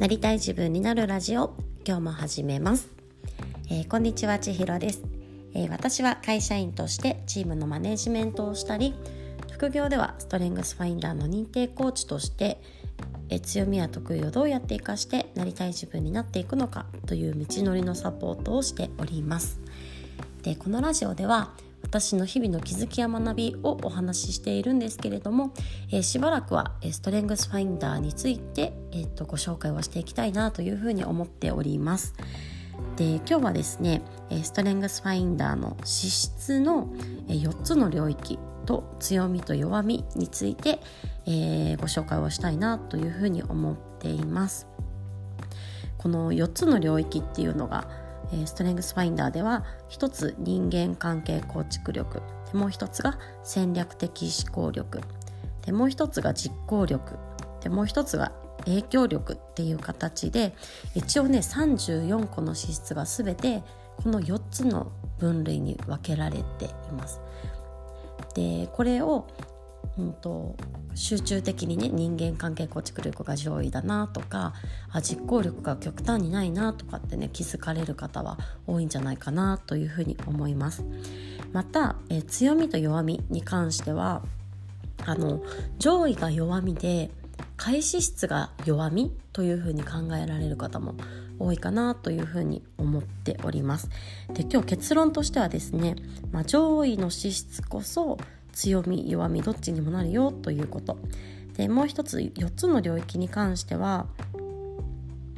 なりたい自分になるラジオ今日も始めます、えー、こんにちは千尋です、えー、私は会社員としてチームのマネジメントをしたり副業ではストレングスファインダーの認定コーチとしてえ強みや得意をどうやって生かしてなりたい自分になっていくのかという道のりのサポートをしております。でこのラジオでは私の日々の気づきや学びをお話ししているんですけれども、えー、しばらくはストレングスファインダーについて、えー、とご紹介をしていきたいなというふうに思っております。で今日はですねストレングスファインダーの資質の4つの領域と強みと弱みについて、えー、ご紹介をしたいなというふうに思っています。この4つの領域っていうのがえストレングスファインダーでは一つ人間関係構築力。でもう一つが戦略的思考力。でもう一つが実行力。でもう一つが影響力っていう形で一応ね34個の資質が全てこの4つの分類に分けられています。でこれをうんと、集中的にね人間関係構築力が上位だなとかあ実行力が極端にないなとかってね気づかれる方は多いんじゃないかなというふうに思います。またえ強みと弱みに関してはあの上位が弱みで開始質が弱みというふうに考えられる方も多いかなというふうに思っております。で今日結論としてはですね、まあ、上位の資質こそ強み弱みどっちにもなるよということでもう一つ4つの領域に関しては、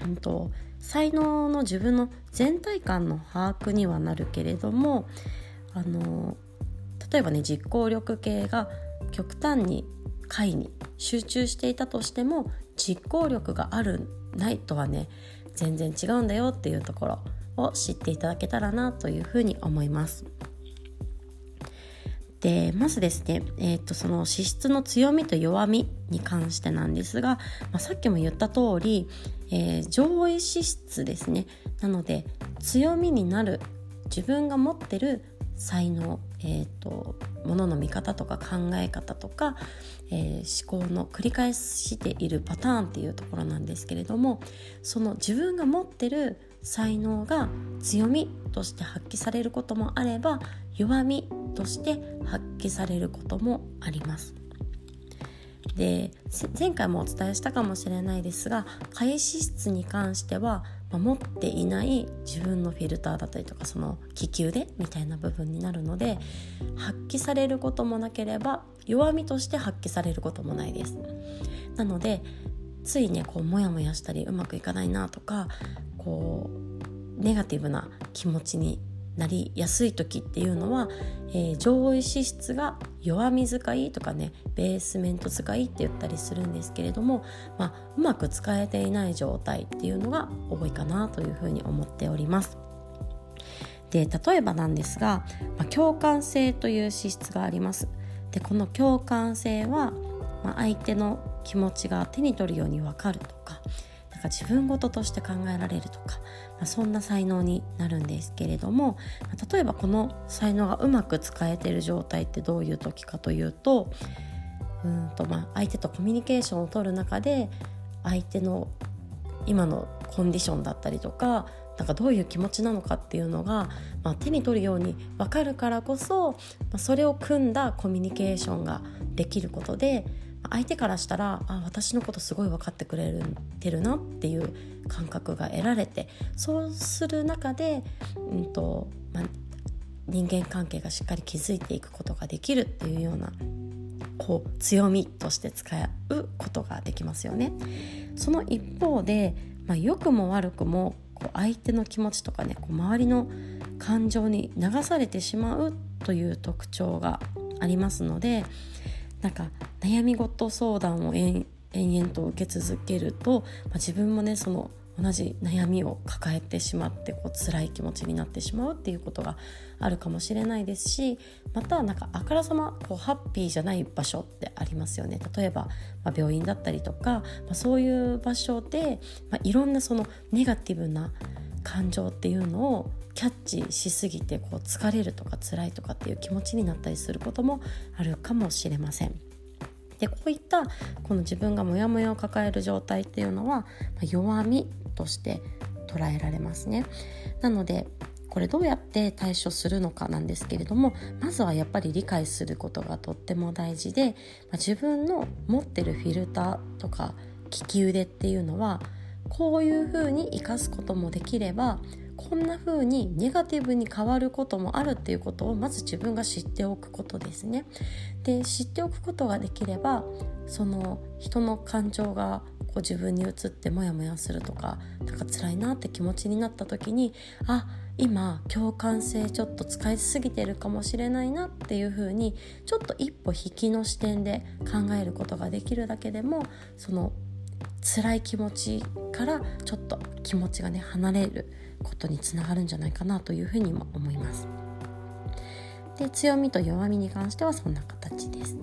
うんと、才能の自分の全体感の把握にはなるけれどもあの例えばね実行力系が極端に解に集中していたとしても実行力があるないとはね全然違うんだよっていうところを知っていただけたらなというふうに思います。でまずですね、えーと、その資質の強みと弱みに関してなんですが、まあ、さっきも言った通り、えー、上位資質ですね。なので強みになる自分が持ってる才能、えーと、ものの見方とか考え方とか、えー、思考の繰り返しているパターンっていうところなんですけれどもその自分が持ってる才能が強みとして発揮されることもあれば弱みとして発揮されることもあります。で前回もお伝えしたかもしれないですが開始質に関しては、ま、持っていない自分のフィルターだったりとかその気球でみたいな部分になるので発揮されることもなければ弱みとして発揮されることもないです。なのでついねこうモヤモヤしたりうまくいかないなとかこうネガティブな気持ちになりやすい時っていうのは、えー、上位脂質が弱み使いとかねベースメント使いって言ったりするんですけれども、まあ、うまく使えていない状態っていうのが多いかなというふうに思っております。で例えばなんですが、まあ、共感性という資質があります。でこの共感性は、まあ、相手の気持ちが手に取るように分かるとかか自分事として考えられるとか、まあ、そんな才能になるんですけれども、例えばこの才能がうまく使えてる状態ってどういう時かというとうんとま相手とコミュニケーションを取る中で相手の今のコンディションだったりとかなんかどういう気持ちなのかっていうのが、まあ、手に取るように分かるからこそ、まあ、それを組んだコミュニケーションができることで相手からしたらあ私のことすごい分かってくれてるなっていう感覚が得られてそうする中で、うんとまあ、人間関係がしっかり築いていくことができるっていうようなこう強みとして使うことができますよね。その一方で、まあ、良くも悪くもこう相手の気持ちとかねこう周りの感情に流されてしまうという特徴がありますのでなんか悩み事相談を延々と受け続けると、まあ、自分もねその同じ悩みを抱えてしまってこう辛い気持ちになってしまうっていうことがあるかもしれないですしまたなんかあからさまこうハッピーじゃない場所ってありますよね。例えば、まあ、病院だったりとか、まあ、そういう場所で、まあ、いろんなそのネガティブな感情っていうのをキャッチしすぎてこう疲れるとか辛いとかっていう気持ちになったりすることもあるかもしれません。でこういったこの自分がモヤモヤを抱える状態っていうのは弱みとして捉えられますね。なのでこれどうやって対処するのかなんですけれどもまずはやっぱり理解することがとっても大事で、まあ、自分の持ってるフィルターとか利き腕っていうのはこういうふうに生かすこともできればこんな風にネガティブに変わることもあるっていうことをまず自分が知っておくことですね。で知っておくことができればその人の感情がこう自分に移ってモヤモヤするとかなんか辛いなって気持ちになった時にあ今共感性ちょっと使いすぎてるかもしれないなっていう風にちょっと一歩引きの視点で考えることができるだけでもその辛い気持ちからちょっと気持ちがね離れることにつながるんじゃないかなというふうにも思います。で強みと弱みに関してはそんな形です。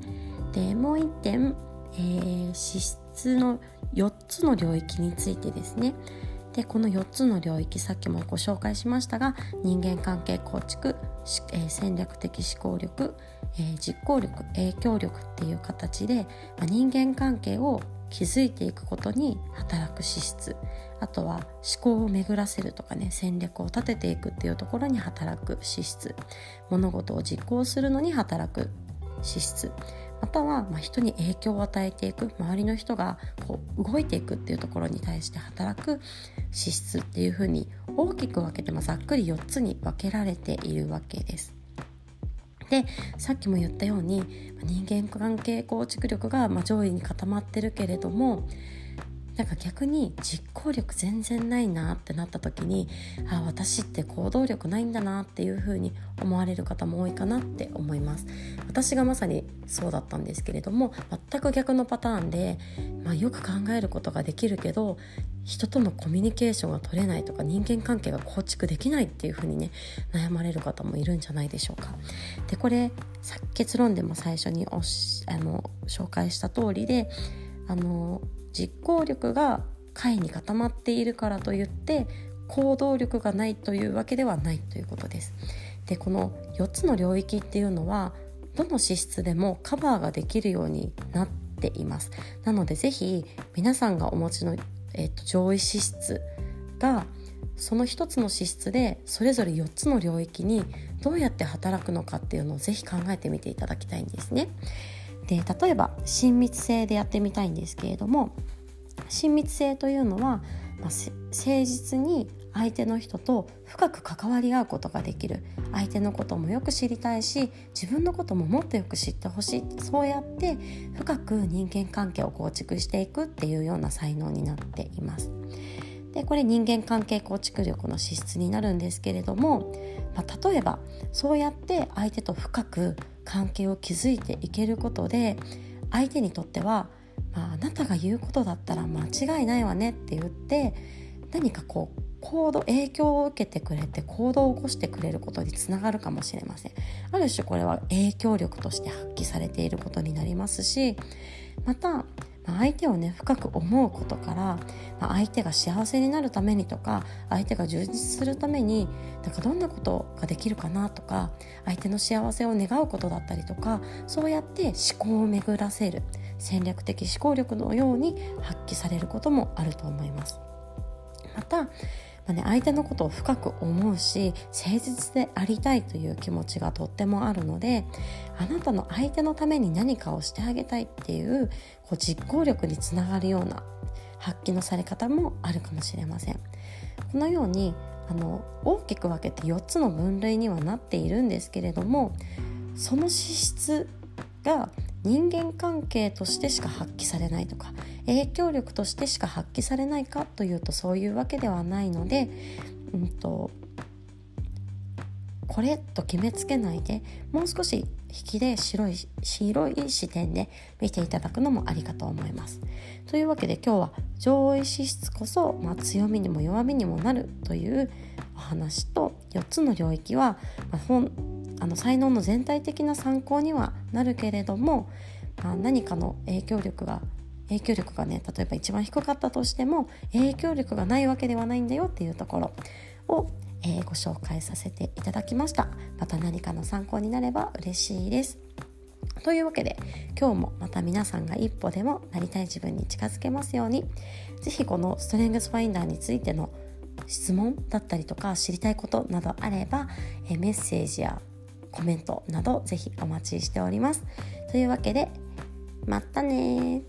でもう一点、えー、資質の4つの領域についてですね。でこの4つの領域さっきもご紹介しましたが人間関係構築、えー、戦略的思考力、えー、実行力影響力っていう形で、まあ、人間関係を築いていくことに働く資質。あとは思考を巡らせるとかね戦略を立てていくっていうところに働く資質。物事を実行するのに働く資質。または、まあ、人に影響を与えていく周りの人がこう動いていくっていうところに対して働く資質っていうふうに大きく分けて、まあ、ざっくり4つに分けられているわけです。でさっきも言ったように人間関係構築力が上位に固まってるけれどもなんか逆に実行力全然ないなってなった時にあ私って行動力ないんだなっていう風に思われる方も多いかなって思います。私がまさにそうだったんですけれども全く逆のパターンで、まあ、よく考えることができるけど人とのコミュニケーションが取れないとか人間関係が構築できないっていう風にね悩まれる方もいるんじゃないでしょうか。でこれ結論でも最初におしあの紹介した通りであの実行力が下位に固まっているからといって行動力がないというわけではないということです。でこの4つの領域っていうのはどの資質でもカバーができるようになっています。なので是非皆さんがお持ちの、えっと、上位資質がその1つの資質でそれぞれ4つの領域にどうやって働くのかっていうのを是非考えてみていただきたいんですね。で例えば親密性でやってみたいんですけれども親密性というのは、まあ、誠実に相手の人と深く関わり合うことができる相手のこともよく知りたいし自分のことももっとよく知ってほしいそうやって深く人間関係を構築していくっていうような才能になっています。でこれ人間関係構築力の資質になるんですけれども、まあ、例えばそうやって相手と深く関係を築いていけることで相手にとっては、まあ、あなたが言うことだったら間違いないわねって言って何かこう行動影響を受けてくれて行動を起こしてくれることにつながるかもしれません。ある種これは影響力として発揮されていることになりますしまたま相手をね深く思うことから、まあ、相手が幸せになるためにとか相手が充実するためになんかどんなことができるかなとか相手の幸せを願うことだったりとかそうやって思考を巡らせる戦略的思考力のように発揮されることもあると思います。またまあね、相手のことを深く思うし誠実でありたいという気持ちがとってもあるのであなたの相手のために何かをしてあげたいっていうこう実行力につながるような発揮のされ方もあるかもしれません。このようにあの大きく分けて4つの分類にはなっているんですけれどもその資質が人間関係としてしか発揮されないとか影響力としてしか発揮されないかというとそういうわけではないので、うんと、これと決めつけないでもう少し引きで白い白い視点で見ていただくのもありかと思います。というわけで今日は上位資質こそ、まあ、強みにも弱みにもなるというお話と4つの領域は、まあ、本あの才能の全体的な参考にはなるけれども、まあ、何かの影響力が影響力がね例えば一番低かったとしても影響力がないわけではないんだよっていうところを、えー、ご紹介させていただきました。また何かの参考になれば嬉しいです。というわけで今日もまた皆さんが一歩でもなりたい自分に近づけますように是非このストレングスファインダーについての質問だったりとか知りたいことなどあれば、え、メッセージやコメントなどぜひお待ちしております。というわけでまたね